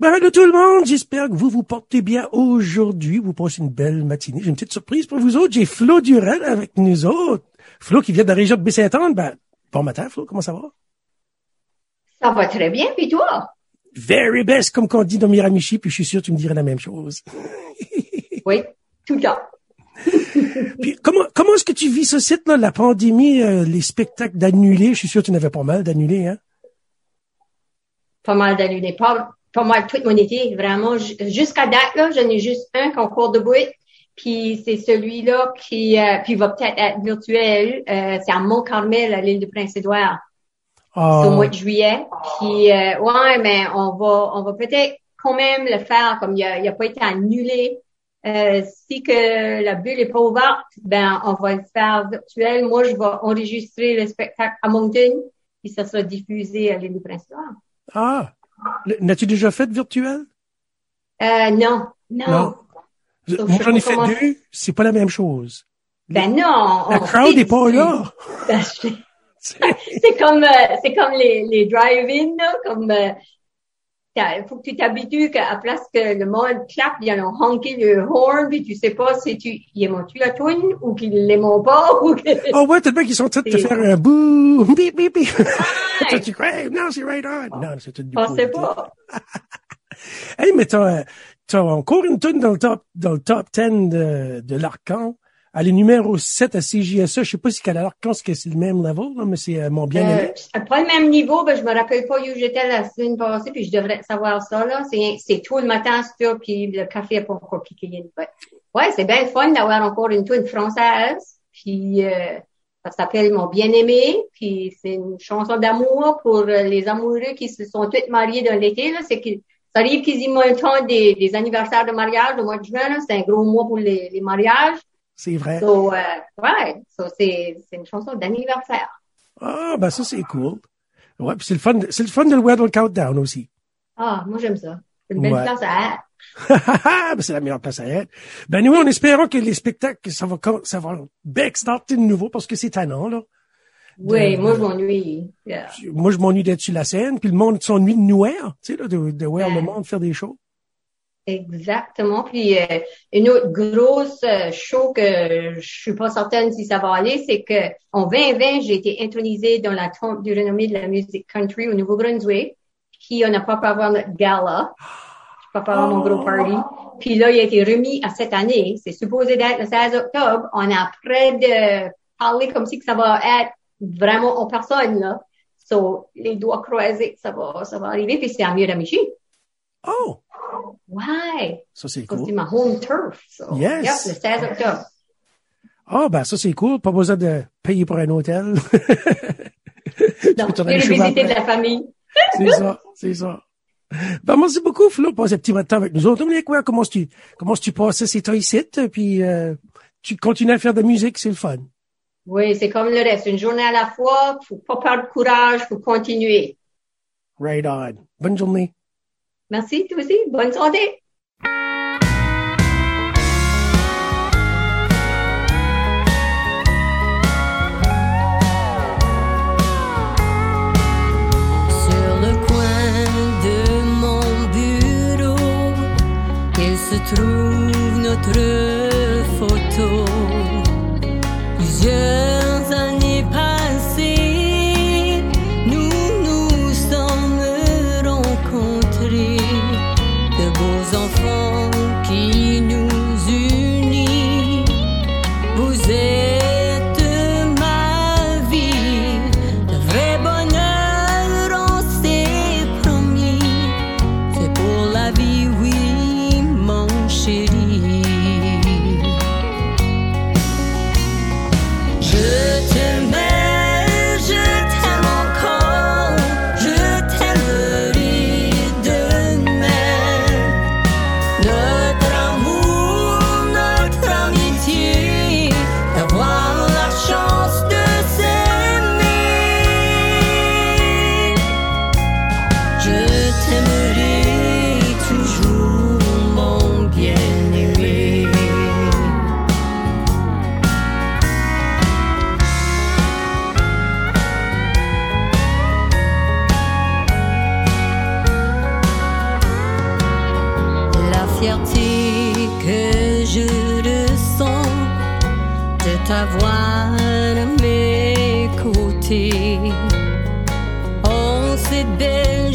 Ben, de tout le monde, j'espère que vous vous portez bien aujourd'hui. Vous passez une belle matinée. J'ai une petite surprise pour vous autres. J'ai Flo Durel avec nous autres. Flo qui vient de la région de Baie-Saint-Anne. Ben, bon matin, Flo. Comment ça va? Ça va très bien, puis toi? Very best, comme qu'on dit dans Miramichi, puis je suis sûr que tu me dirais la même chose. oui, tout le temps. puis comment, comment est-ce que tu vis ce site, là, la pandémie, euh, les spectacles d'annulés? Je suis sûr que tu n'avais pas mal d'annulés, hein? Pas mal d'annulés. Pas, pas mal toute mon été, vraiment. Jusqu'à date, là, j'en ai juste un concours de bruit. Puis c'est celui-là qui euh, puis va peut-être être virtuel. Euh, c'est à Mont-Carmel, à l'île de Prince-Édouard. Oh. au mois de juillet. Puis euh, ouais, mais on va on va peut-être quand même le faire comme il a, il a pas été annulé. Euh, si que la bulle est pas ouverte, ben on va le faire virtuel. Moi, je vais enregistrer le spectacle à Moncton, puis ça sera diffusé à l'île de Prince-Édouard. Ah, N'as-tu déjà fait virtuel? Euh, non, non. Moi, j'en ai fait deux, c'est pas la même chose. Ben non. La crowd n'est pas là. Ben, c'est comme, euh, c'est comme les, les drive-in, comme, euh, il faut que tu t'habitues qu'à place que le monde clappe, ils ont honké le horn, puis tu sais pas si tu, ils aiment-tu la toune ou qu'ils l'aiment pas ou que... Oh ouais, tellement qu'ils sont en train de te faire un bouh, bip, bip, bip. Ouais. crois, non, c'est right on. Non, c'est tout du sais pas. hey, mais t'as, t'as encore une toune dans le top, dans le top 10 de, de l'Arcan. Elle est numéro 7 à CJSA. Je sais pas si qu'elle a pense que c'est le même level, là, mais c'est euh, mon bien-aimé. Euh, pas le même niveau, ben, je me rappelle pas où j'étais la semaine passée, puis je devrais savoir ça, là. C'est, c'est tout le matin, ça, puis le café est pas encore piqué. Ouais, c'est bien fun d'avoir encore une toune française. Puis, euh, ça s'appelle Mon bien-aimé, puis c'est une chanson d'amour pour euh, les amoureux qui se sont tous mariés dans l'été, là. C'est que ça arrive quasiment le temps des, des anniversaires de mariage au mois de juin, C'est un gros mois pour les, les mariages. C'est vrai. So, euh, ouais, so c'est, une chanson d'anniversaire. Ah, ben ça, c'est cool. Ouais, puis c'est le fun, c'est le fun de le voir dans le countdown aussi. Ah, moi, j'aime ça. C'est une belle place à être. ben, c'est la meilleure place à être. Ben, nous, en espérant que les spectacles, ça va, ça va backstarter de nouveau parce que c'est tannant, là. Oui, moi, je m'ennuie. Yeah. Moi, je m'ennuie d'être sur la scène, puis le monde s'ennuie de nous tu sais, là, de, de voir le monde faire des shows. Exactement. Puis euh, une autre grosse euh, show que je suis pas certaine si ça va aller, c'est que en 2020, j'ai été intronisée dans la tombe du renommée de la musique country au Nouveau-Brunswick. Puis on n'a pas pu avoir notre gala. Je pas avoir mon gros party. Puis là, il a été remis à cette année. C'est supposé d'être le 16 octobre. On a près de parler comme si que ça va être vraiment en personne, là. So, les doigts croisés, ça va, ça va arriver. Puis c'est à Miramichi. Oh! Ouais. Ça, c'est cool. C'est ma home turf. So. Yes. Yep, le 16 octobre. Ah, oh, ben, ça, c'est cool. Pas besoin de payer pour un hôtel. non, tu visiter de la famille. C'est ça, c'est ça. Ben, merci beaucoup, Flo, pour ce petit temps avec nous autres. quoi, comment tu, comment tu passes? Ces temps ici, puis euh, tu continues à faire de la musique, c'est le fun. Oui, c'est comme le reste. Une journée à la fois, faut pas perdre courage, faut continuer. Right on. Bonne journée. Merci, toi aussi. Bonne santé. Notre photo. Que je ressens de t'avoir à mes côtés. En cette belle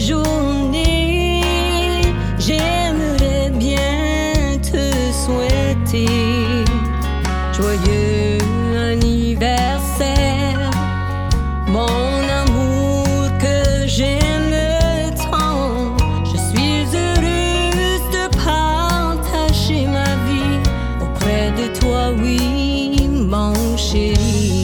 oui, mon chéri.